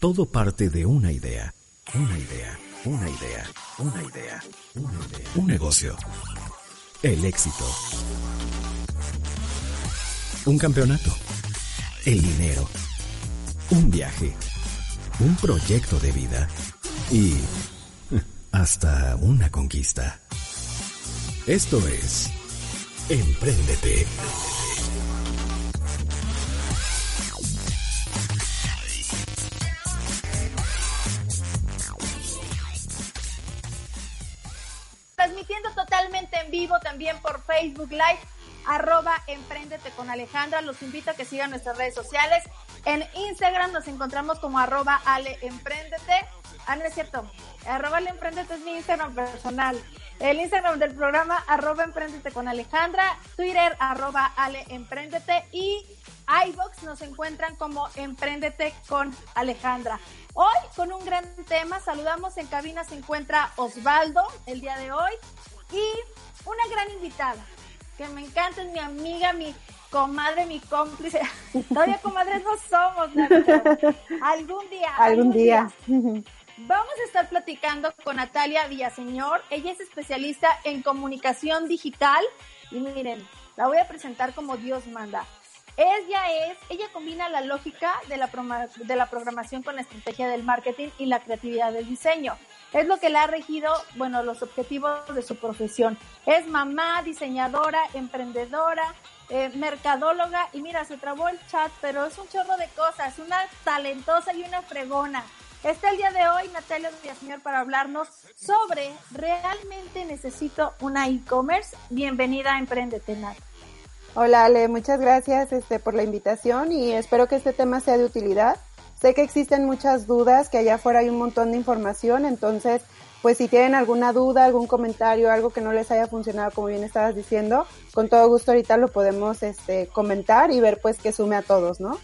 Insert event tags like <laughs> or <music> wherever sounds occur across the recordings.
Todo parte de una idea. Una idea. Una idea. Una idea. Una idea. Un negocio. El éxito. Un campeonato. El dinero. Un viaje. Un proyecto de vida. Y <laughs> hasta una conquista. Esto es Empréndete. Facebook Live, arroba Emprendete con Alejandra. Los invito a que sigan nuestras redes sociales. En Instagram nos encontramos como arroba Ale Emprendete. Ah, no es cierto. Arroba Ale Emprendete es mi Instagram personal. El Instagram del programa, arroba Emprendete con Alejandra. Twitter, arroba Ale Emprendete. Y iBox nos encuentran como Emprendete con Alejandra. Hoy con un gran tema, saludamos en cabina, se encuentra Osvaldo el día de hoy y una gran invitada que me encanta, es mi amiga, mi comadre, mi cómplice. <laughs> Todavía comadres no somos, algún día. Algún, día. Vamos a estar platicando con Natalia Villaseñor. Ella es especialista en comunicación digital y miren, la voy a presentar como Dios manda. Ella es, ella combina la lógica de la, de la programación con la estrategia del marketing y la creatividad del diseño. Es lo que le ha regido, bueno, los objetivos de su profesión. Es mamá, diseñadora, emprendedora, eh, mercadóloga y mira, se trabó el chat, pero es un chorro de cosas, una talentosa y una fregona. Está el día de hoy Natalia Señor para hablarnos sobre ¿realmente necesito una e-commerce? Bienvenida a Emprendete Nat. Hola Ale, muchas gracias este, por la invitación y espero que este tema sea de utilidad. Sé que existen muchas dudas, que allá afuera hay un montón de información, entonces, pues si tienen alguna duda, algún comentario, algo que no les haya funcionado, como bien estabas diciendo, con todo gusto ahorita lo podemos este, comentar y ver pues que sume a todos, ¿no?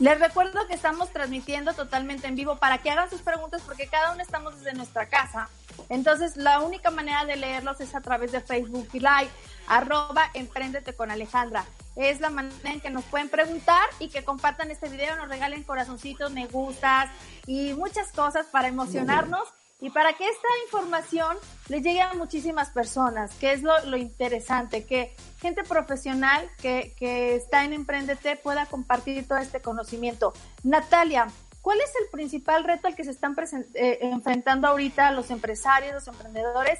Les recuerdo que estamos transmitiendo totalmente en vivo para que hagan sus preguntas porque cada uno estamos desde nuestra casa. Entonces, la única manera de leerlos es a través de Facebook y Live, arroba Emprendete con Alejandra. Es la manera en que nos pueden preguntar y que compartan este video, nos regalen corazoncitos, me gustas y muchas cosas para emocionarnos y para que esta información le llegue a muchísimas personas, que es lo, interesante, que gente profesional que, que está en Emprendete pueda compartir todo este conocimiento. Natalia, ¿cuál es el principal reto al que se están eh, enfrentando ahorita los empresarios, los emprendedores,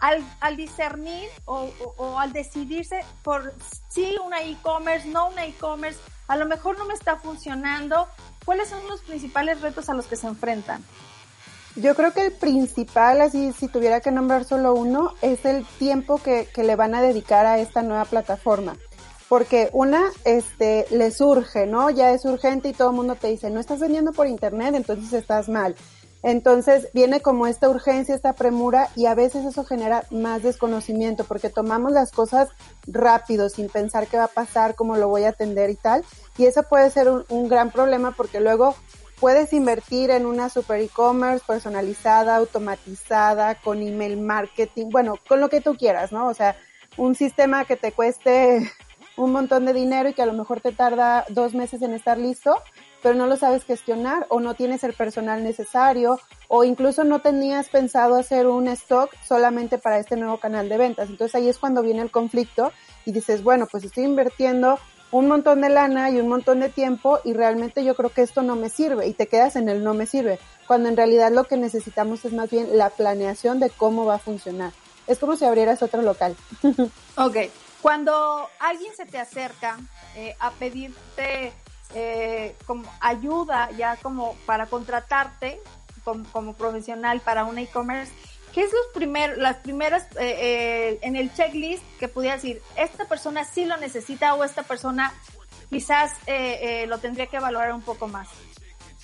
al, al discernir o, o, al decidirse por sí una e-commerce, no una e-commerce, a lo mejor no me está funcionando? ¿Cuáles son los principales retos a los que se enfrentan? Yo creo que el principal, así si tuviera que nombrar solo uno, es el tiempo que, que le van a dedicar a esta nueva plataforma. Porque una, este, le surge, ¿no? Ya es urgente y todo el mundo te dice, no estás vendiendo por internet, entonces estás mal. Entonces viene como esta urgencia, esta premura y a veces eso genera más desconocimiento porque tomamos las cosas rápido sin pensar qué va a pasar, cómo lo voy a atender y tal. Y eso puede ser un, un gran problema porque luego puedes invertir en una super e-commerce personalizada, automatizada, con email marketing, bueno, con lo que tú quieras, ¿no? O sea, un sistema que te cueste <laughs> un montón de dinero y que a lo mejor te tarda dos meses en estar listo, pero no lo sabes gestionar o no tienes el personal necesario o incluso no tenías pensado hacer un stock solamente para este nuevo canal de ventas. Entonces ahí es cuando viene el conflicto y dices, bueno, pues estoy invirtiendo un montón de lana y un montón de tiempo y realmente yo creo que esto no me sirve y te quedas en el no me sirve, cuando en realidad lo que necesitamos es más bien la planeación de cómo va a funcionar. Es como si abrieras otro local. <laughs> ok, cuando alguien se te acerca eh, a pedirte eh, como ayuda ya como para contratarte como, como profesional para un e-commerce, ¿qué es los primer, las primeras eh, eh, en el checklist que pudiera decir, esta persona sí lo necesita o esta persona quizás eh, lo tendría que valorar un poco más?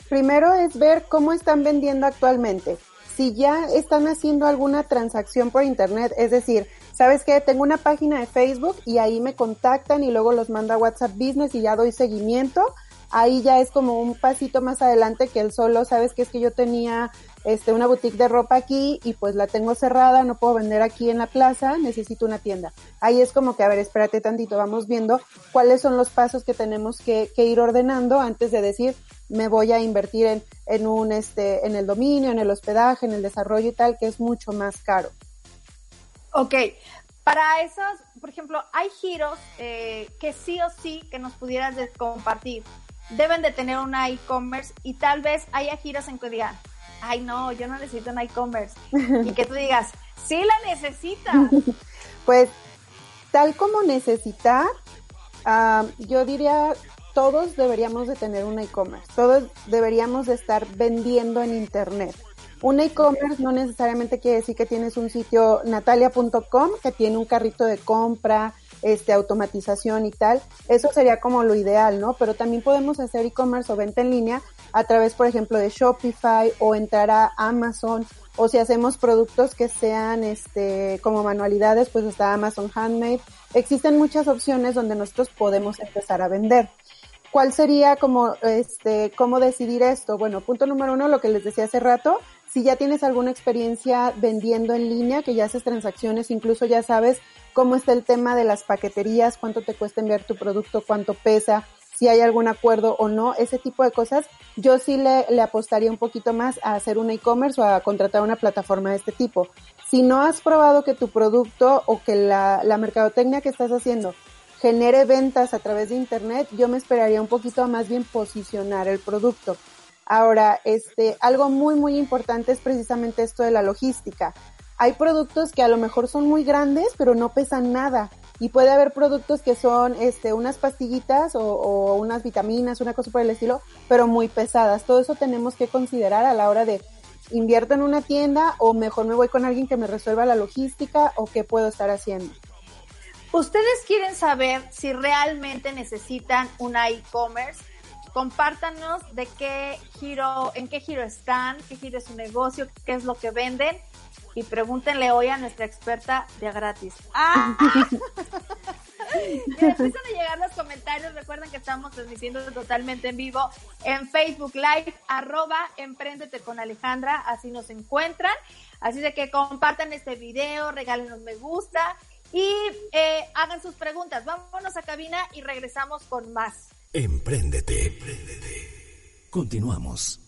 Primero es ver cómo están vendiendo actualmente. Si ya están haciendo alguna transacción por internet, es decir, ¿sabes qué? Tengo una página de Facebook y ahí me contactan y luego los manda WhatsApp Business y ya doy seguimiento ahí ya es como un pasito más adelante que el solo, sabes que es que yo tenía este una boutique de ropa aquí y pues la tengo cerrada, no puedo vender aquí en la plaza, necesito una tienda. Ahí es como que, a ver, espérate tantito, vamos viendo cuáles son los pasos que tenemos que, que ir ordenando antes de decir, me voy a invertir en, en un, este, en el dominio, en el hospedaje, en el desarrollo y tal, que es mucho más caro. Ok, para esos, por ejemplo, hay giros eh, que sí o sí que nos pudieras compartir. Deben de tener una e-commerce y tal vez haya giros en que digan, ay no, yo no necesito un e-commerce. y que tú digas, sí la necesitas. <laughs> pues tal como necesitar, ah, yo diría todos deberíamos de tener un e-commerce, todos deberíamos de estar vendiendo en internet. Un e-commerce no necesariamente quiere decir que tienes un sitio natalia.com que tiene un carrito de compra, este, automatización y tal. Eso sería como lo ideal, ¿no? Pero también podemos hacer e-commerce o venta en línea a través, por ejemplo, de Shopify o entrar a Amazon o si hacemos productos que sean este como manualidades, pues está Amazon Handmade. Existen muchas opciones donde nosotros podemos empezar a vender. ¿Cuál sería como este cómo decidir esto? Bueno, punto número uno, lo que les decía hace rato, si ya tienes alguna experiencia vendiendo en línea, que ya haces transacciones, incluso ya sabes cómo está el tema de las paqueterías, cuánto te cuesta enviar tu producto, cuánto pesa, si hay algún acuerdo o no, ese tipo de cosas, yo sí le, apostaría un poquito más a hacer un e-commerce o a contratar una plataforma de este tipo. Si no has probado que tu producto o que la, la mercadotecnia que estás haciendo genere ventas a través de internet, yo me esperaría un poquito a más bien posicionar el producto. Ahora, este, algo muy, muy importante es precisamente esto de la logística. Hay productos que a lo mejor son muy grandes, pero no pesan nada. Y puede haber productos que son, este, unas pastillitas o, unas vitaminas, una cosa por el estilo, pero muy pesadas. Todo eso tenemos que considerar a la hora de invierto en una tienda o mejor me voy con alguien que me resuelva la logística o qué puedo estar haciendo. ¿Ustedes quieren saber si realmente necesitan una e-commerce? compártanos de qué giro, en qué giro están, qué giro es su negocio, qué es lo que venden y pregúntenle hoy a nuestra experta de gratis. ¡Ah! <laughs> y empiezan <laughs> a llegar los comentarios. Recuerden que estamos transmitiendo totalmente en vivo en Facebook Live, arroba Emprendete con Alejandra, así nos encuentran. Así de que compartan este video, regálenos me gusta y eh, hagan sus preguntas. Vámonos a cabina y regresamos con más. Empréndete. Empréndete. Continuamos.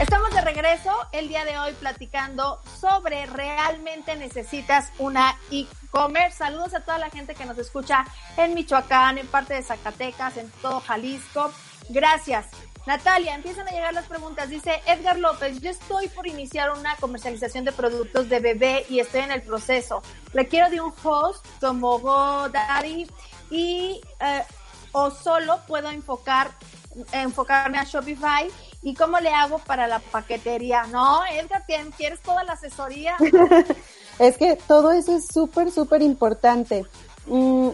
Estamos de regreso el día de hoy platicando sobre realmente necesitas una e-commerce. Saludos a toda la gente que nos escucha en Michoacán, en parte de Zacatecas, en todo Jalisco. Gracias. Natalia, empiezan a llegar las preguntas. Dice Edgar López, yo estoy por iniciar una comercialización de productos de bebé y estoy en el proceso. Requiero de un host como GoDaddy y eh, o solo puedo enfocar enfocarme a Shopify y cómo le hago para la paquetería. No, Edgar, ¿quieres toda la asesoría? <laughs> es que todo eso es súper, súper importante. Mm,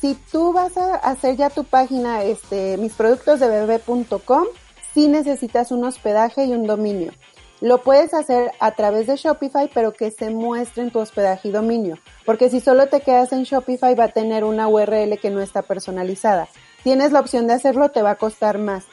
si tú vas a hacer ya tu página, este, misproductosdebebé.com, sí necesitas un hospedaje y un dominio. Lo puedes hacer a través de Shopify, pero que se muestre en tu hospedaje y dominio. Porque si solo te quedas en Shopify va a tener una URL que no está personalizada. Tienes la opción de hacerlo, te va a costar más.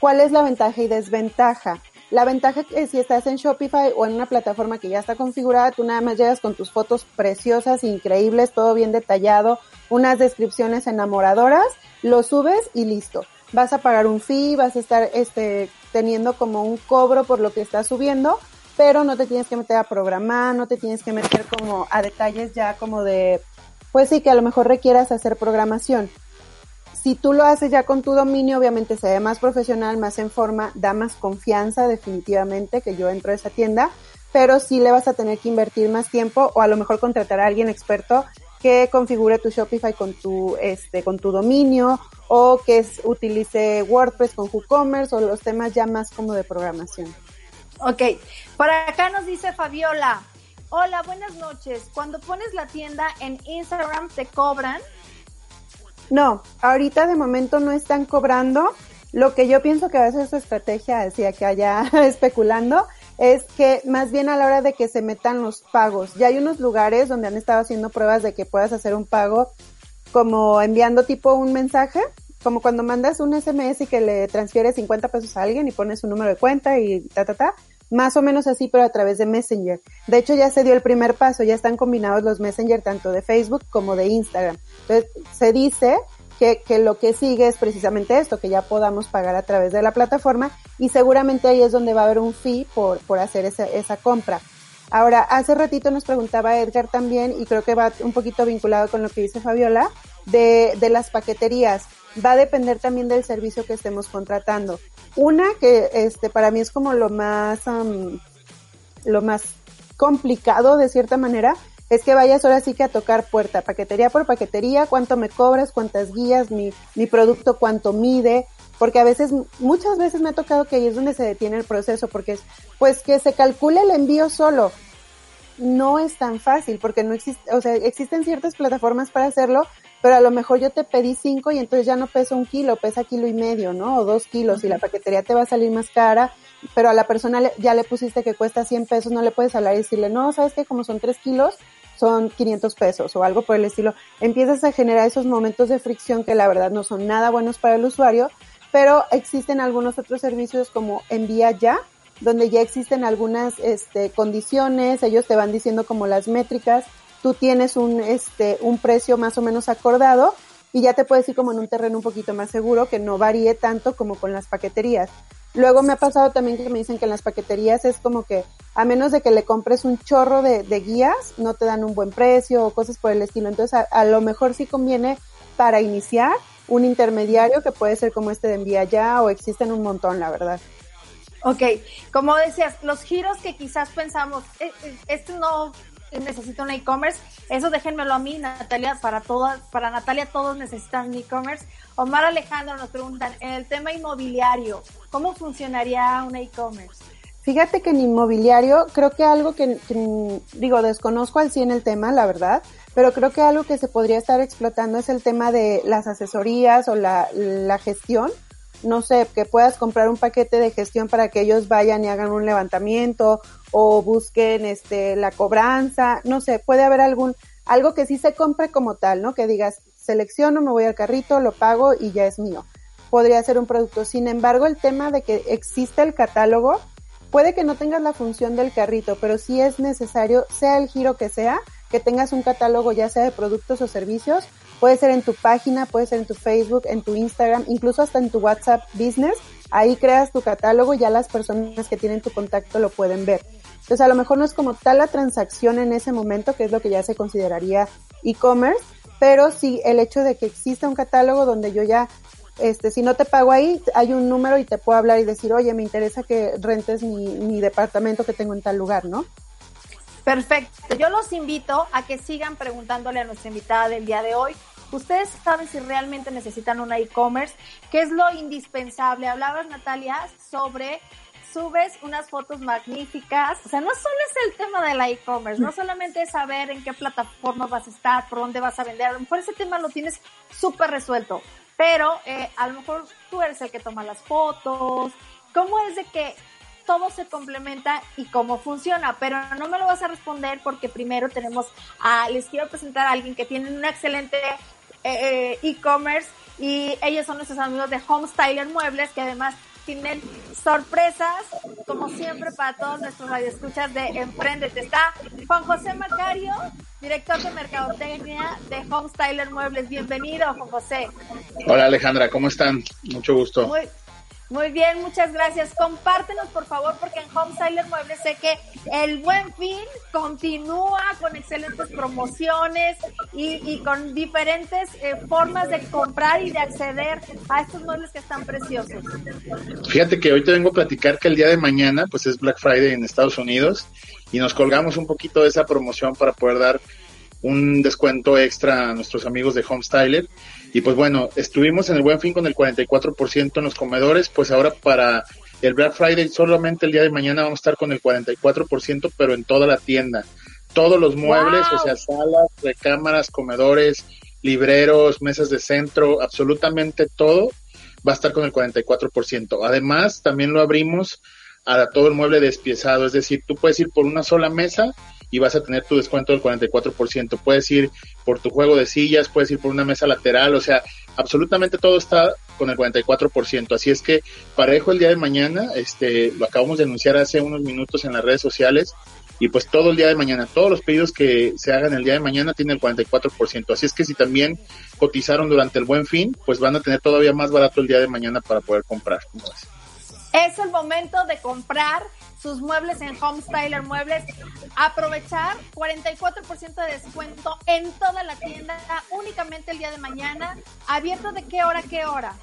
¿Cuál es la ventaja y desventaja? La ventaja es que si estás en Shopify o en una plataforma que ya está configurada, tú nada más llegas con tus fotos preciosas, increíbles, todo bien detallado, unas descripciones enamoradoras, lo subes y listo. Vas a pagar un fee, vas a estar este, teniendo como un cobro por lo que estás subiendo, pero no te tienes que meter a programar, no te tienes que meter como a detalles ya como de, pues sí, que a lo mejor requieras hacer programación. Si tú lo haces ya con tu dominio, obviamente se ve más profesional, más en forma, da más confianza definitivamente que yo entro a esa tienda, pero sí le vas a tener que invertir más tiempo o a lo mejor contratar a alguien experto que configure tu Shopify con tu este con tu dominio o que utilice WordPress con WooCommerce o los temas ya más como de programación. Ok, por acá nos dice Fabiola, hola, buenas noches. Cuando pones la tienda en Instagram, ¿te cobran? No, ahorita de momento no están cobrando. Lo que yo pienso que va a ser su estrategia, decía que allá <laughs> especulando, es que más bien a la hora de que se metan los pagos, ya hay unos lugares donde han estado haciendo pruebas de que puedas hacer un pago como enviando tipo un mensaje, como cuando mandas un SMS y que le transfieres 50 pesos a alguien y pones un número de cuenta y ta, ta, ta, más o menos así, pero a través de Messenger. De hecho, ya se dio el primer paso, ya están combinados los Messenger tanto de Facebook como de Instagram. Entonces, se dice que, que, lo que sigue es precisamente esto, que ya podamos pagar a través de la plataforma y seguramente ahí es donde va a haber un fee por, por hacer esa, esa compra. Ahora, hace ratito nos preguntaba Edgar también, y creo que va un poquito vinculado con lo que dice Fabiola, de, de las paqueterías. Va a depender también del servicio que estemos contratando. Una que este para mí es como lo más lo más complicado de cierta manera es que vayas ahora sí que a tocar puerta, paquetería por paquetería, cuánto me cobras, cuántas guías, mi, mi producto, cuánto mide, porque a veces, muchas veces me ha tocado que ahí es donde se detiene el proceso, porque es, pues que se calcule el envío solo. No es tan fácil, porque no existe, o sea, existen ciertas plataformas para hacerlo, pero a lo mejor yo te pedí cinco y entonces ya no pesa un kilo, pesa kilo y medio, ¿no? O dos kilos, y la paquetería te va a salir más cara, pero a la persona ya le pusiste que cuesta 100 pesos, no le puedes hablar y decirle, no, sabes que como son tres kilos, son 500 pesos o algo por el estilo. Empiezas a generar esos momentos de fricción que la verdad no son nada buenos para el usuario, pero existen algunos otros servicios como Envía Ya, donde ya existen algunas este, condiciones, ellos te van diciendo como las métricas, tú tienes un, este, un precio más o menos acordado y ya te puedes ir como en un terreno un poquito más seguro que no varíe tanto como con las paqueterías. Luego me ha pasado también que me dicen que en las paqueterías es como que a menos de que le compres un chorro de, guías, no te dan un buen precio o cosas por el estilo. Entonces a, lo mejor sí conviene para iniciar un intermediario que puede ser como este de envía ya o existen un montón, la verdad. Ok, como decías, los giros que quizás pensamos, eh, eh, esto no necesito un e-commerce. Eso déjenmelo a mí, Natalia, para todas, para Natalia todos necesitan un e-commerce. Omar Alejandro nos preguntan, en el tema inmobiliario, ¿cómo funcionaría un e-commerce? Fíjate que en inmobiliario creo que algo que, digo, desconozco al 100 el tema, la verdad, pero creo que algo que se podría estar explotando es el tema de las asesorías o la, la gestión no sé, que puedas comprar un paquete de gestión para que ellos vayan y hagan un levantamiento o busquen este la cobranza, no sé, puede haber algún algo que sí se compre como tal, ¿no? Que digas, selecciono, me voy al carrito, lo pago y ya es mío. Podría ser un producto. Sin embargo, el tema de que existe el catálogo, puede que no tengas la función del carrito, pero sí es necesario, sea el giro que sea, que tengas un catálogo ya sea de productos o servicios Puede ser en tu página, puede ser en tu Facebook, en tu Instagram, incluso hasta en tu WhatsApp Business. Ahí creas tu catálogo y ya las personas que tienen tu contacto lo pueden ver. Entonces a lo mejor no es como tal la transacción en ese momento, que es lo que ya se consideraría e-commerce, pero sí el hecho de que exista un catálogo donde yo ya, este, si no te pago ahí, hay un número y te puedo hablar y decir, oye, me interesa que rentes mi, mi departamento que tengo en tal lugar, ¿no? Perfecto. Yo los invito a que sigan preguntándole a nuestra invitada del día de hoy. Ustedes saben si realmente necesitan un e-commerce, qué es lo indispensable. Hablabas, Natalia, sobre subes unas fotos magníficas. O sea, no solo es el tema del e-commerce, no solamente es saber en qué plataforma vas a estar, por dónde vas a vender. A lo mejor ese tema lo tienes súper resuelto, pero eh, a lo mejor tú eres el que toma las fotos. ¿Cómo es de que todo se complementa y cómo funciona, pero no me lo vas a responder porque primero tenemos a, les quiero presentar a alguien que tiene un excelente eh, eh, e-commerce y ellos son nuestros amigos de Home Styler Muebles que además tienen sorpresas, como siempre, para todos nuestros radioescuchas de Emprendete. Está Juan José Macario, director de Mercadotecnia de Home Styler Muebles. Bienvenido, Juan José. Hola, Alejandra, ¿cómo están? Mucho gusto. Muy, muy bien, muchas gracias. Compártenos, por favor, porque en Home Styler Muebles sé que el Buen Fin continúa con excelentes promociones y, con diferentes eh, formas de comprar y de acceder a estos muebles que están preciosos. Fíjate que hoy te vengo a platicar que el día de mañana, pues es Black Friday en Estados Unidos y nos colgamos un poquito de esa promoción para poder dar un descuento extra a nuestros amigos de Home Styler y pues bueno, estuvimos en el buen fin con el 44% en los comedores, pues ahora para el Black Friday solamente el día de mañana vamos a estar con el 44%, pero en toda la tienda. Todos los muebles, o sea, salas, recámaras, comedores, libreros, mesas de centro, absolutamente todo va a estar con el 44%. Además, también lo abrimos a todo el mueble despiezado, es decir, tú puedes ir por una sola mesa y vas a tener tu descuento del 44%. Puedes ir por tu juego de sillas, puedes ir por una mesa lateral, o sea, absolutamente todo está con el 44%. Así es que parejo el día de mañana, este, lo acabamos de anunciar hace unos minutos en las redes sociales, y pues todo el día de mañana, todos los pedidos que se hagan el día de mañana tienen el 44%. Así es que si también cotizaron durante el buen fin, pues van a tener todavía más barato el día de mañana para poder comprar. Es el momento de comprar sus muebles en Home Styler Muebles. Aprovechar 44% de descuento en toda la tienda, únicamente el día de mañana. ¿Abierto de qué hora qué hora?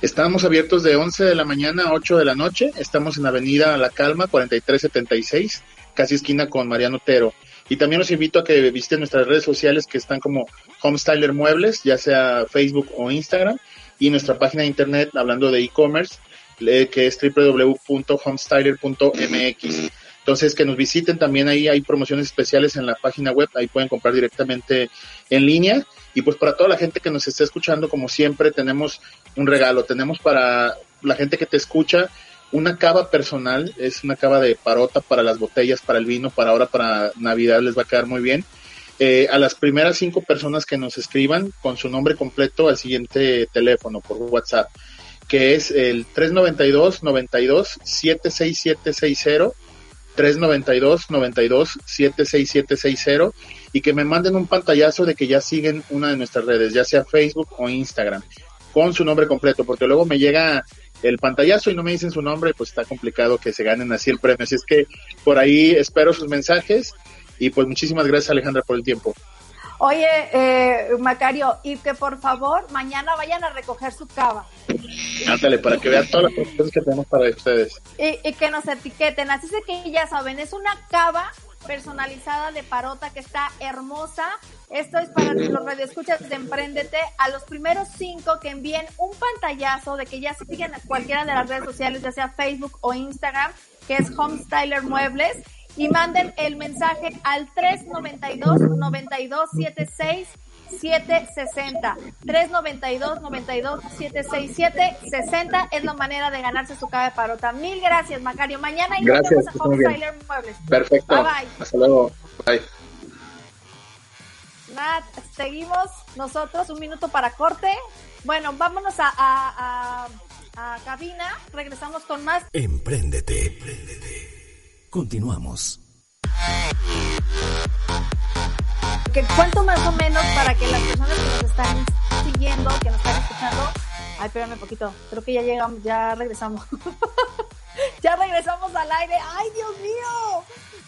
Estamos abiertos de 11 de la mañana a 8 de la noche. Estamos en Avenida La Calma, 4376 casi esquina con Mariano Otero. Y también los invito a que visiten nuestras redes sociales que están como Homestyler Muebles, ya sea Facebook o Instagram, y nuestra página de internet hablando de e-commerce, que es www.homestyler.mx. Entonces, que nos visiten también ahí, hay promociones especiales en la página web, ahí pueden comprar directamente en línea. Y pues para toda la gente que nos está escuchando, como siempre, tenemos un regalo, tenemos para la gente que te escucha, una cava personal, es una cava de parota para las botellas, para el vino, para ahora, para Navidad les va a quedar muy bien. Eh, a las primeras cinco personas que nos escriban con su nombre completo al siguiente teléfono por WhatsApp, que es el 392 92 76760 392 92 76760 y que me manden un pantallazo de que ya siguen una de nuestras redes, ya sea Facebook o Instagram, con su nombre completo, porque luego me llega el pantallazo y no me dicen su nombre, pues está complicado que se ganen así el premio. Así es que por ahí espero sus mensajes y pues muchísimas gracias Alejandra por el tiempo. Oye, eh, Macario, y que por favor mañana vayan a recoger su cava. Ándale, para que vean todas las cosas que tenemos para ustedes. Y, y que nos etiqueten. Así es que ya saben, es una cava personalizada de parota que está hermosa. Esto es para los radioescuchas de Emprendete. A los primeros cinco que envíen un pantallazo de que ya siguen a cualquiera de las redes sociales, ya sea Facebook o Instagram, que es Homestyler Muebles, y manden el mensaje al 392 9276 760 392 92 767 60 es la manera de ganarse su cava de parota. Mil gracias, Macario. Mañana y nos vemos a Home Styler Muebles. Perfecto. Bye bye. Hasta luego. Bye. Nat, seguimos nosotros un minuto para corte. Bueno, vámonos a, a, a, a cabina. Regresamos con más. Emprendete, emprendete. Continuamos que cuento más o menos para que las personas que nos están siguiendo, que nos están escuchando, ay, espérame un poquito, creo que ya llegamos, ya regresamos. <laughs> ya regresamos al aire. ¡Ay, Dios mío!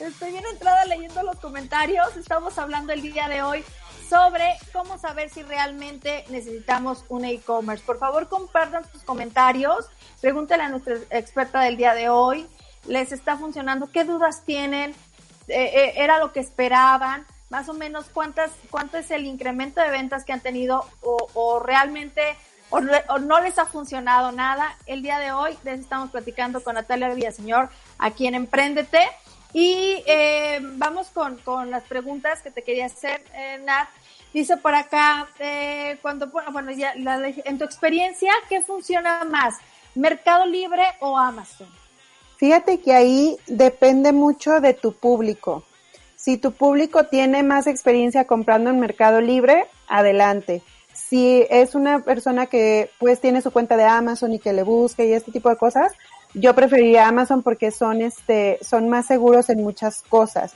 Estoy bien entrada leyendo los comentarios. Estamos hablando el día de hoy sobre cómo saber si realmente necesitamos un e-commerce. Por favor, compartan sus comentarios. Pregúntenle a nuestra experta del día de hoy. ¿Les está funcionando? ¿Qué dudas tienen? Eh, eh, ¿Era lo que esperaban? más o menos cuántas, cuánto es el incremento de ventas que han tenido o, realmente o, no les ha funcionado nada. El día de hoy les estamos platicando con Natalia Villaseñor aquí en Emprendete y eh, vamos con, con, las preguntas que te quería hacer, eh, Nat. Dice por acá, eh, cuando, bueno, ya, en tu experiencia, ¿qué funciona más? ¿Mercado Libre o Amazon? Fíjate que ahí depende mucho de tu público. Si tu público tiene más experiencia comprando en Mercado Libre, adelante. Si es una persona que pues tiene su cuenta de Amazon y que le busque y este tipo de cosas, yo preferiría Amazon porque son este son más seguros en muchas cosas.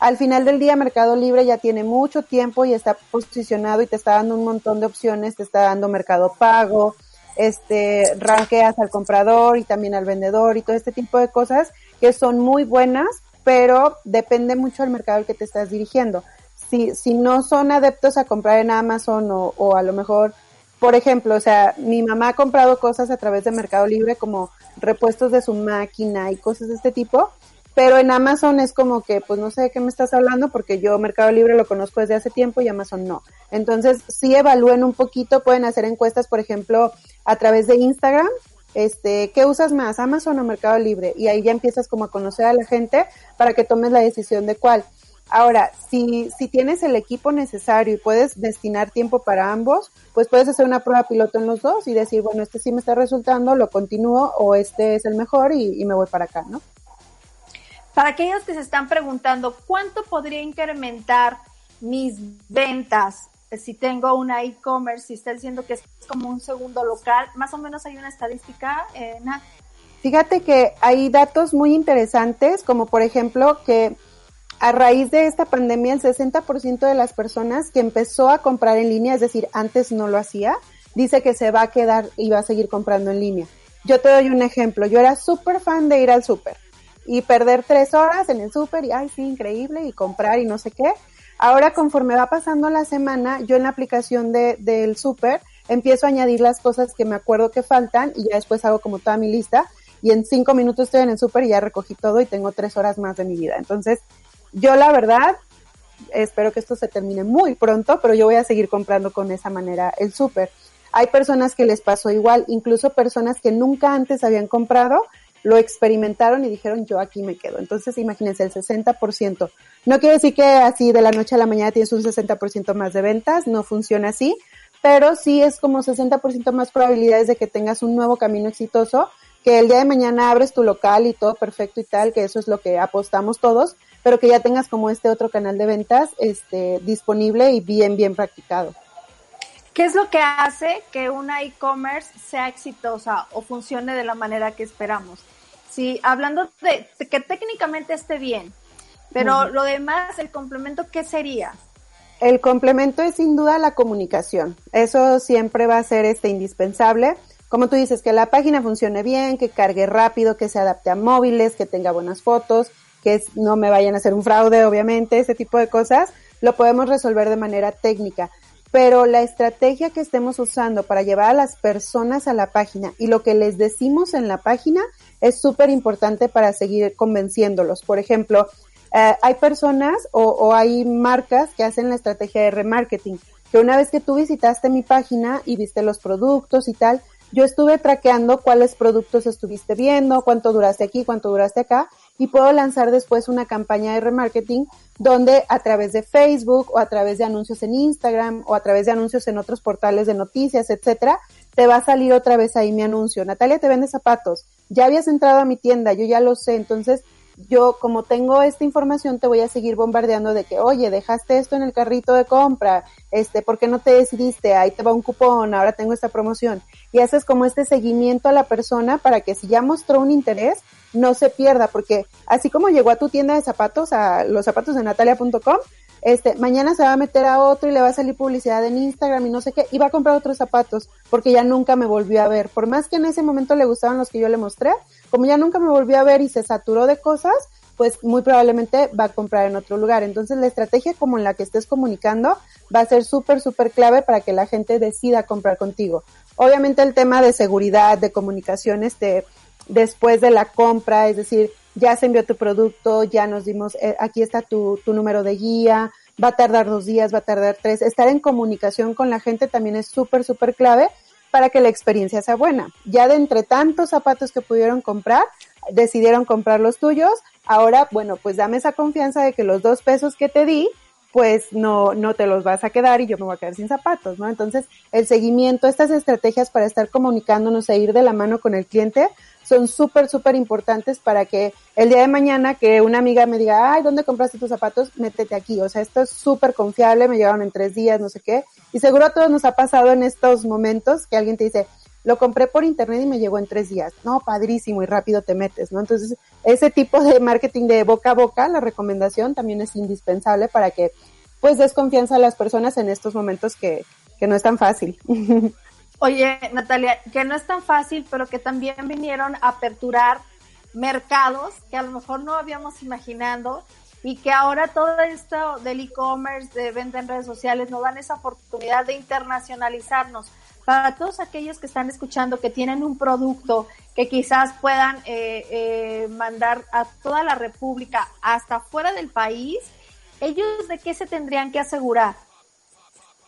Al final del día Mercado Libre ya tiene mucho tiempo y está posicionado y te está dando un montón de opciones, te está dando Mercado Pago, este ranqueas al comprador y también al vendedor y todo este tipo de cosas que son muy buenas pero depende mucho del mercado al que te estás dirigiendo. Si, si no son adeptos a comprar en Amazon o, o a lo mejor, por ejemplo, o sea, mi mamá ha comprado cosas a través de Mercado Libre como repuestos de su máquina y cosas de este tipo, pero en Amazon es como que, pues no sé de qué me estás hablando porque yo Mercado Libre lo conozco desde hace tiempo y Amazon no. Entonces, sí evalúen un poquito, pueden hacer encuestas, por ejemplo, a través de Instagram este, ¿qué usas más, Amazon o Mercado Libre? Y ahí ya empiezas como a conocer a la gente para que tomes la decisión de cuál. Ahora, si, si tienes el equipo necesario y puedes destinar tiempo para ambos, pues puedes hacer una prueba piloto en los dos y decir, bueno, este sí me está resultando, lo continúo o este es el mejor y, y me voy para acá, ¿no? Para aquellos que se están preguntando, ¿cuánto podría incrementar mis ventas si tengo una e-commerce, si está diciendo que es como un segundo local, más o menos hay una estadística, eh, Fíjate que hay datos muy interesantes, como por ejemplo que a raíz de esta pandemia, el 60% de las personas que empezó a comprar en línea, es decir, antes no lo hacía, dice que se va a quedar y va a seguir comprando en línea. Yo te doy un ejemplo. Yo era súper fan de ir al súper y perder tres horas en el súper y, ay, sí, increíble, y comprar y no sé qué. Ahora, conforme va pasando la semana, yo en la aplicación de, del súper empiezo a añadir las cosas que me acuerdo que faltan y ya después hago como toda mi lista y en cinco minutos estoy en el súper y ya recogí todo y tengo tres horas más de mi vida. Entonces, yo la verdad, espero que esto se termine muy pronto, pero yo voy a seguir comprando con esa manera el súper. Hay personas que les pasó igual, incluso personas que nunca antes habían comprado, lo experimentaron y dijeron yo aquí me quedo. Entonces imagínense el 60%. No quiere decir que así de la noche a la mañana tienes un 60% más de ventas, no funciona así, pero sí es como 60% más probabilidades de que tengas un nuevo camino exitoso, que el día de mañana abres tu local y todo perfecto y tal, que eso es lo que apostamos todos, pero que ya tengas como este otro canal de ventas este disponible y bien bien practicado. ¿Qué es lo que hace que una e-commerce sea exitosa o funcione de la manera que esperamos? Si hablando de, que técnicamente esté bien, pero lo demás, el complemento, ¿qué sería? El complemento es sin duda la comunicación. Eso siempre va a ser este indispensable. Como tú dices, que la página funcione bien, que cargue rápido, que se adapte a móviles, que tenga buenas fotos, que no me vayan a hacer un fraude, obviamente, ese tipo de cosas, lo podemos resolver de manera técnica pero la estrategia que estemos usando para llevar a las personas a la página y lo que les decimos en la página es súper importante para seguir convenciéndolos. Por ejemplo, eh, hay personas o, o, hay marcas que hacen la estrategia de remarketing, que una vez que tú visitaste mi página y viste los productos y tal, yo estuve traqueando cuáles productos estuviste viendo, cuánto duraste aquí, cuánto duraste acá, y puedo lanzar después una campaña de remarketing donde a través de Facebook o a través de anuncios en Instagram o a través de anuncios en otros portales de noticias, etcétera, te va a salir otra vez ahí mi anuncio. Natalia te vende zapatos. Ya habías entrado a mi tienda, yo ya lo sé, entonces yo como tengo esta información te voy a seguir bombardeando de que, oye, dejaste esto en el carrito de compra, este, ¿por qué no te decidiste? Ahí te va un cupón, ahora tengo esta promoción. Y haces como este seguimiento a la persona para que si ya mostró un interés, no se pierda, porque así como llegó a tu tienda de zapatos, a los zapatos de natalia.com, este, mañana se va a meter a otro y le va a salir publicidad en Instagram y no sé qué, y va a comprar otros zapatos, porque ya nunca me volvió a ver. Por más que en ese momento le gustaban los que yo le mostré, como ya nunca me volvió a ver y se saturó de cosas, pues muy probablemente va a comprar en otro lugar. Entonces la estrategia como en la que estés comunicando va a ser súper, súper clave para que la gente decida comprar contigo. Obviamente el tema de seguridad, de comunicación, este, después de la compra, es decir, ya se envió tu producto, ya nos dimos, eh, aquí está tu, tu número de guía, va a tardar dos días, va a tardar tres. Estar en comunicación con la gente también es súper, súper clave para que la experiencia sea buena. Ya de entre tantos zapatos que pudieron comprar, decidieron comprar los tuyos. Ahora, bueno, pues dame esa confianza de que los dos pesos que te di, pues no, no te los vas a quedar y yo me voy a quedar sin zapatos, ¿no? Entonces, el seguimiento, estas estrategias para estar comunicándonos e ir de la mano con el cliente son súper, súper importantes para que el día de mañana que una amiga me diga, ay, ¿dónde compraste tus zapatos? Métete aquí. O sea, esto es súper confiable, me llegaron en tres días, no sé qué. Y seguro a todos nos ha pasado en estos momentos que alguien te dice, lo compré por internet y me llegó en tres días. No, padrísimo y rápido te metes, ¿no? Entonces, ese tipo de marketing de boca a boca, la recomendación también es indispensable para que pues des confianza a las personas en estos momentos que, que no es tan fácil. <laughs> Oye, Natalia, que no es tan fácil, pero que también vinieron a aperturar mercados que a lo mejor no habíamos imaginado y que ahora todo esto del e-commerce, de venta en redes sociales, nos dan esa oportunidad de internacionalizarnos. Para todos aquellos que están escuchando, que tienen un producto que quizás puedan eh, eh, mandar a toda la República hasta fuera del país, ¿ellos de qué se tendrían que asegurar?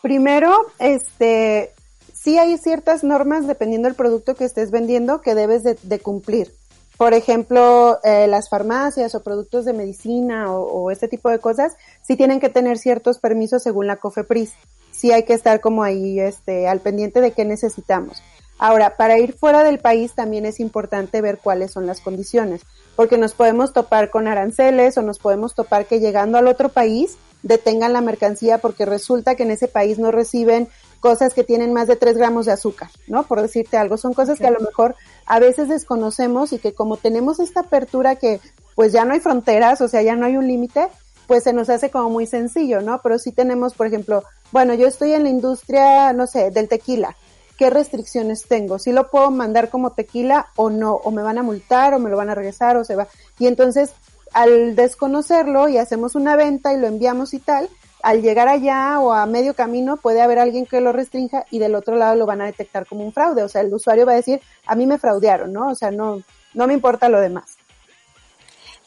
Primero, este, sí hay ciertas normas dependiendo del producto que estés vendiendo que debes de, cumplir. Por ejemplo, eh, las farmacias o productos de medicina o, este tipo de cosas sí tienen que tener ciertos permisos según la COFEPRIS. Sí hay que estar como ahí este, al pendiente de qué necesitamos. Ahora, para ir fuera del país también es importante ver cuáles son las condiciones, porque nos podemos topar con aranceles o nos podemos topar que llegando al otro país detengan la mercancía porque resulta que en ese país no reciben cosas que tienen más de 3 gramos de azúcar, ¿no? Por decirte algo, son cosas que a lo mejor a veces desconocemos y que como tenemos esta apertura que pues ya no hay fronteras, o sea, ya no hay un límite, pues se nos hace como muy sencillo, ¿no? Pero sí tenemos, por ejemplo, bueno, yo estoy en la industria, no sé, del tequila. ¿Qué restricciones tengo? ¿Si lo puedo mandar como tequila o no? ¿O me van a multar o me lo van a regresar o se va? Y entonces, al desconocerlo y hacemos una venta y lo enviamos y tal, al llegar allá o a medio camino puede haber alguien que lo restrinja y del otro lado lo van a detectar como un fraude. O sea, el usuario va a decir, a mí me fraudearon, ¿no? O sea, no, no me importa lo demás.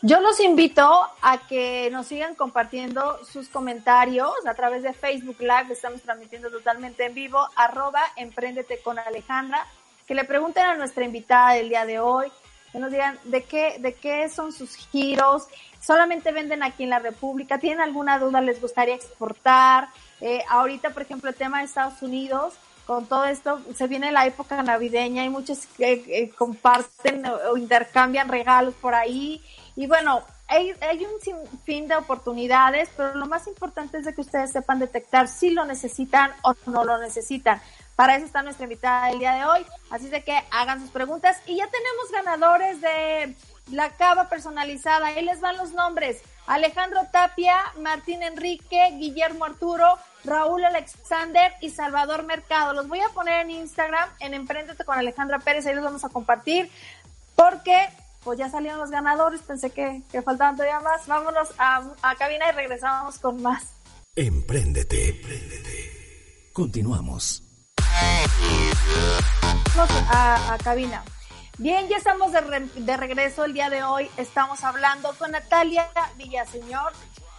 Yo los invito a que nos sigan compartiendo sus comentarios a través de Facebook Live, estamos transmitiendo totalmente en vivo, arroba emprendete con Alejandra, que le pregunten a nuestra invitada del día de hoy, que nos digan de qué, de qué son sus giros, solamente venden aquí en la República, tienen alguna duda, les gustaría exportar, eh, ahorita por ejemplo el tema de Estados Unidos, con todo esto se viene la época navideña y muchos que comparten o intercambian regalos por ahí. Y bueno, hay, hay un sinfín de oportunidades, pero lo más importante es de que ustedes sepan detectar si lo necesitan o no lo necesitan. Para eso está nuestra invitada del día de hoy. Así de que hagan sus preguntas. Y ya tenemos ganadores de la cava personalizada. Ahí les van los nombres. Alejandro Tapia, Martín Enrique, Guillermo Arturo, Raúl Alexander y Salvador Mercado. Los voy a poner en Instagram, en Emprendete con Alejandra Pérez. Ahí los vamos a compartir. Porque pues ya salieron los ganadores, pensé que, faltaban todavía más. Vámonos a, a, cabina y regresamos con más. Emprendete, emprendete. Continuamos. A, a cabina. Bien, ya estamos de, regreso el día de hoy. Estamos hablando con Natalia Villaseñor,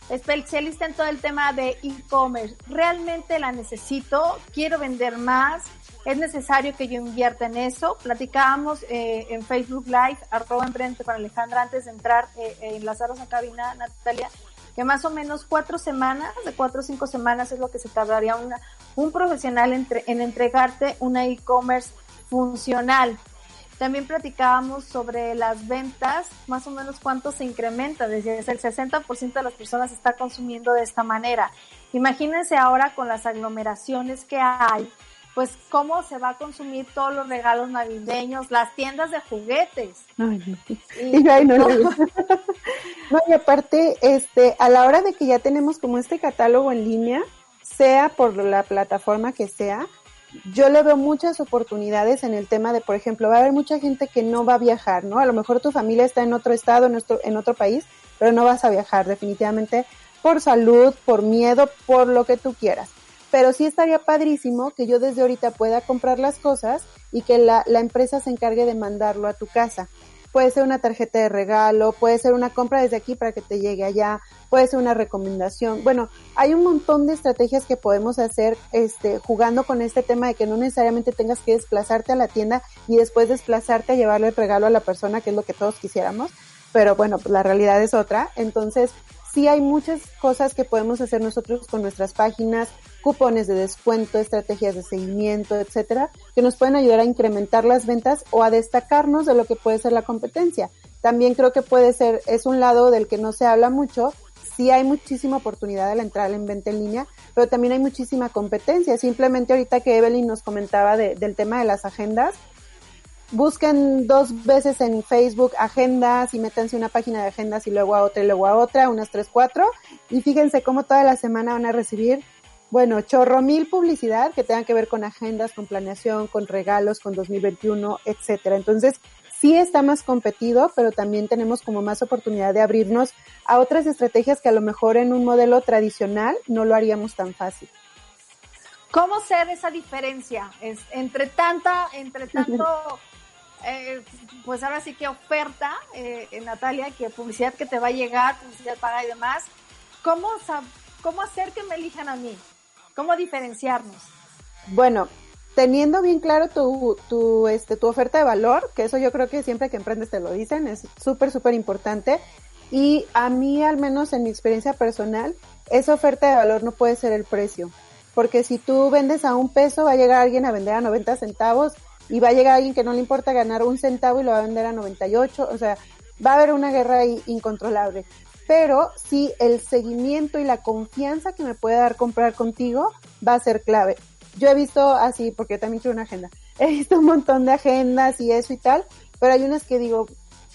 especialista en todo el tema de e-commerce. Realmente la necesito, quiero vender más es necesario que yo invierta en eso. Platicábamos eh, en Facebook Live, arroba emprendete con Alejandra, antes de entrar, eh, eh, a cabina, Natalia, que más o menos cuatro semanas, de cuatro o cinco semanas es lo que se tardaría una, un profesional entre, en entregarte una e-commerce funcional. También platicábamos sobre las ventas, más o menos cuánto se incrementa, desde el 60% de las personas está consumiendo de esta manera. Imagínense ahora con las aglomeraciones que hay, pues cómo se va a consumir todos los regalos navideños, las tiendas de juguetes. Ay, Y, no, <laughs> no, y aparte, este, a la hora de que ya tenemos como este catálogo en línea, sea por la plataforma que sea, yo le veo muchas oportunidades en el tema de, por ejemplo, va a haber mucha gente que no va a viajar, ¿no? A lo mejor tu familia está en otro estado, en, nuestro, en otro país, pero no vas a viajar definitivamente por salud, por miedo, por lo que tú quieras pero sí estaría padrísimo que yo desde ahorita pueda comprar las cosas y que la, la empresa se encargue de mandarlo a tu casa. Puede ser una tarjeta de regalo, puede ser una compra desde aquí para que te llegue allá, puede ser una recomendación. Bueno, hay un montón de estrategias que podemos hacer este, jugando con este tema de que no necesariamente tengas que desplazarte a la tienda y después desplazarte a llevarle el regalo a la persona, que es lo que todos quisiéramos. Pero bueno, pues la realidad es otra. Entonces, sí hay muchas cosas que podemos hacer nosotros con nuestras páginas, cupones de descuento, estrategias de seguimiento, etcétera, que nos pueden ayudar a incrementar las ventas o a destacarnos de lo que puede ser la competencia. También creo que puede ser, es un lado del que no se habla mucho, sí hay muchísima oportunidad al entrar en venta en línea, pero también hay muchísima competencia. Simplemente ahorita que Evelyn nos comentaba del tema de las agendas, busquen dos veces en Facebook agendas y métanse una página de agendas y luego a otra y luego a otra, unas tres, cuatro, y fíjense cómo toda la semana van a recibir, bueno, chorro mil publicidad que tengan que ver con agendas, con planeación, con regalos, con 2021, etcétera. Entonces, sí está más competido, pero también tenemos como más oportunidad de abrirnos a otras estrategias que a lo mejor en un modelo tradicional no lo haríamos tan fácil. ¿Cómo ser esa diferencia es, entre tanta, entre tanto <laughs> eh, pues ahora sí que oferta, eh, Natalia, que publicidad que te va a llegar, publicidad paga y demás, ¿cómo, ¿cómo hacer que me elijan a mí? ¿Cómo diferenciarnos? Bueno, teniendo bien claro tu, tu, este, tu oferta de valor, que eso yo creo que siempre que emprendes te lo dicen, es súper, súper importante. Y a mí, al menos en mi experiencia personal, esa oferta de valor no puede ser el precio. Porque si tú vendes a un peso, va a llegar alguien a vender a 90 centavos y va a llegar alguien que no le importa ganar un centavo y lo va a vender a 98, o sea, va a haber una guerra ahí incontrolable. Pero sí, el seguimiento y la confianza que me puede dar comprar contigo va a ser clave. Yo he visto así, porque también quiero una agenda, <laughs> he visto un montón de agendas y eso y tal, pero hay unas que digo,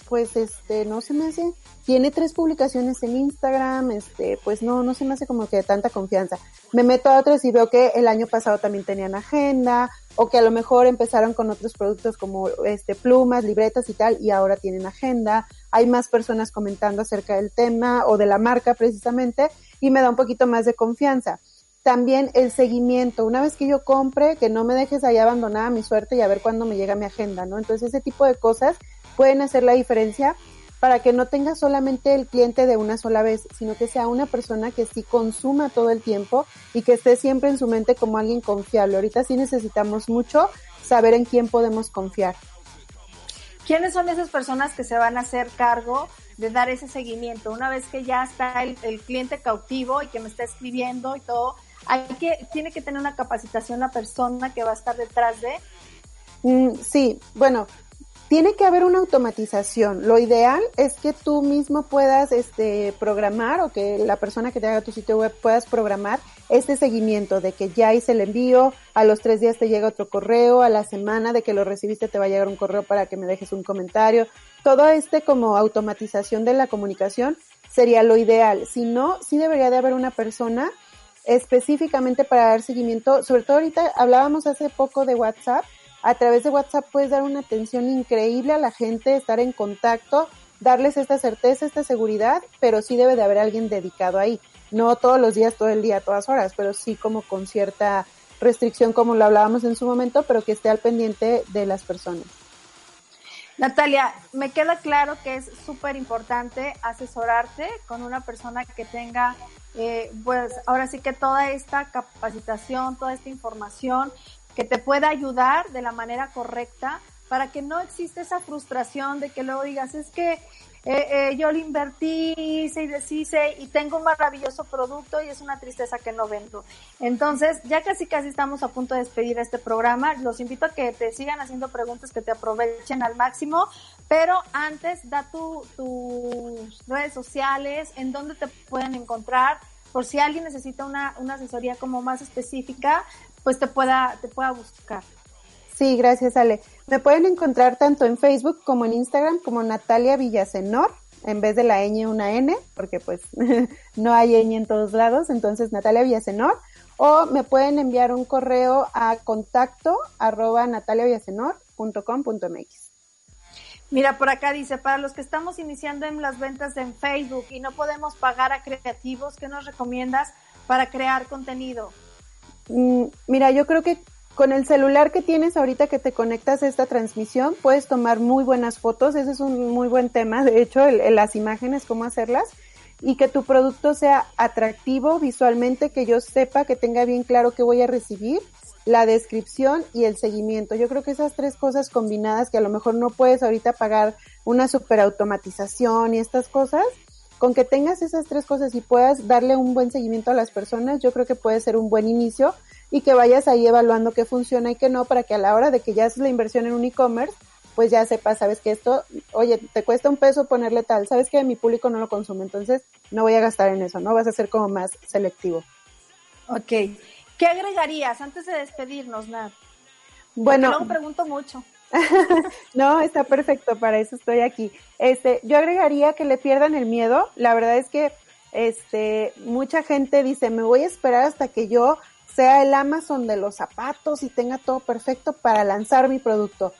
pues este, no se me hace, tiene tres publicaciones en Instagram, este, pues no, no se me hace como que de tanta confianza. Me meto a otros y veo que el año pasado también tenían agenda, o que a lo mejor empezaron con otros productos como este, plumas, libretas y tal, y ahora tienen agenda. Hay más personas comentando acerca del tema o de la marca precisamente, y me da un poquito más de confianza también el seguimiento. Una vez que yo compre, que no me dejes ahí abandonada mi suerte y a ver cuándo me llega mi agenda, ¿no? Entonces ese tipo de cosas pueden hacer la diferencia para que no tenga solamente el cliente de una sola vez, sino que sea una persona que sí consuma todo el tiempo y que esté siempre en su mente como alguien confiable. Ahorita sí necesitamos mucho saber en quién podemos confiar. ¿Quiénes son esas personas que se van a hacer cargo de dar ese seguimiento? Una vez que ya está el, el cliente cautivo y que me está escribiendo y todo, hay que, tiene que tener una capacitación la persona que va a estar detrás de. Mm, sí, bueno, tiene que haber una automatización. Lo ideal es que tú mismo puedas este, programar o que la persona que te haga tu sitio web puedas programar este seguimiento de que ya hice el envío, a los tres días te llega otro correo, a la semana de que lo recibiste te va a llegar un correo para que me dejes un comentario. Todo este como automatización de la comunicación sería lo ideal. Si no, sí debería de haber una persona específicamente para dar seguimiento. Sobre todo ahorita hablábamos hace poco de WhatsApp. A través de WhatsApp puedes dar una atención increíble a la gente, estar en contacto, darles esta certeza, esta seguridad, pero sí debe de haber alguien dedicado ahí. No todos los días, todo el día, todas horas, pero sí como con cierta restricción como lo hablábamos en su momento, pero que esté al pendiente de las personas. Natalia, me queda claro que es súper importante asesorarte con una persona que tenga, eh, pues ahora sí que toda esta capacitación, toda esta información que te pueda ayudar de la manera correcta para que no exista esa frustración de que luego digas, es que eh, eh, yo lo invertí, hice y deshice y tengo un maravilloso producto y es una tristeza que no vendo. Entonces, ya casi casi estamos a punto de despedir este programa. Los invito a que te sigan haciendo preguntas que te aprovechen al máximo, pero antes da tu, tus redes sociales, en dónde te pueden encontrar, por si alguien necesita una, una asesoría como más específica, pues te pueda, te pueda buscar. Sí, gracias Ale. Me pueden encontrar tanto en Facebook como en Instagram como Natalia Villasenor, en vez de la ñ una N, porque pues <laughs> no hay ñ en todos lados, entonces Natalia Villasenor, o me pueden enviar un correo a contacto arroba nataliavillasenor.com.mx. Mira, por acá dice, para los que estamos iniciando en las ventas en Facebook y no podemos pagar a creativos, ¿qué nos recomiendas para crear contenido? Mm, mira, yo creo que con el celular que tienes ahorita que te conectas a esta transmisión, puedes tomar muy buenas fotos. Ese es un muy buen tema, de hecho, el, las imágenes, cómo hacerlas. Y que tu producto sea atractivo visualmente, que yo sepa, que tenga bien claro qué voy a recibir, la descripción y el seguimiento. Yo creo que esas tres cosas combinadas, que a lo mejor no puedes ahorita pagar una super automatización y estas cosas, con que tengas esas tres cosas y puedas darle un buen seguimiento a las personas, yo creo que puede ser un buen inicio y que vayas ahí evaluando qué funciona y qué no para que a la hora de que ya haces la inversión en un e-commerce, pues ya sepas, sabes que esto, oye, te cuesta un peso ponerle tal, sabes que mi público no lo consume, entonces no voy a gastar en eso, ¿no? Vas a ser como más selectivo. Ok. ¿Qué agregarías antes de despedirnos, Nat? Bueno. no pregunto mucho. <laughs> no, está perfecto, para eso estoy aquí. Este, yo agregaría que le pierdan el miedo. La verdad es que este, mucha gente dice, me voy a esperar hasta que yo sea el Amazon de los zapatos y tenga todo perfecto para lanzar mi producto.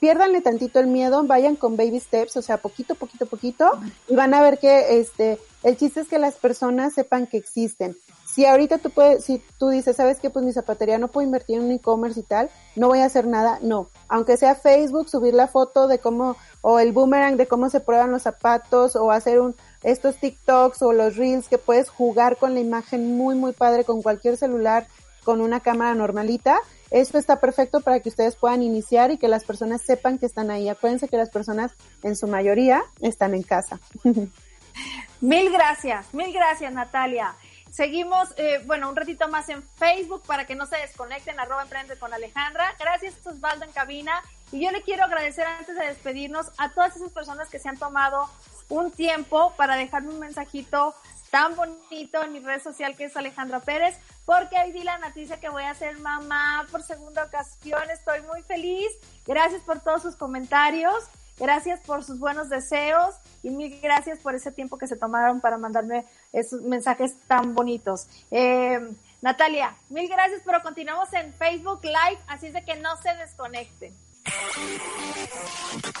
Piérdanle tantito el miedo, vayan con baby steps, o sea, poquito, poquito, poquito, y van a ver que este, el chiste es que las personas sepan que existen. Si ahorita tú puedes, si tú dices, sabes que pues mi zapatería no puedo invertir en un e-commerce y tal, no voy a hacer nada, no. Aunque sea Facebook, subir la foto de cómo, o el boomerang de cómo se prueban los zapatos, o hacer un, estos TikToks o los Reels que puedes jugar con la imagen muy, muy padre con cualquier celular, con una cámara normalita. Esto está perfecto para que ustedes puedan iniciar y que las personas sepan que están ahí. Acuérdense que las personas en su mayoría están en casa. <laughs> Mil gracias, mil gracias Natalia. Seguimos, eh, bueno, un ratito más en Facebook para que no se desconecten, arroba emprende con Alejandra. Gracias Osvaldo en cabina. Y yo le quiero agradecer antes de despedirnos a todas esas personas que se han tomado un tiempo para dejarme un mensajito tan bonito en mi red social que es Alejandra Pérez, porque hoy di la noticia que voy a ser mamá por segunda ocasión. Estoy muy feliz. Gracias por todos sus comentarios. Gracias por sus buenos deseos y mil gracias por ese tiempo que se tomaron para mandarme esos mensajes tan bonitos. Eh, Natalia, mil gracias, pero continuamos en Facebook Live, así es de que no se desconecten.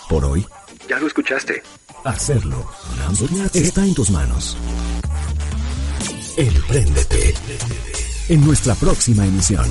Por hoy, Ya lo escuchaste. hacerlo está en tus manos. Empréndete. En nuestra próxima emisión.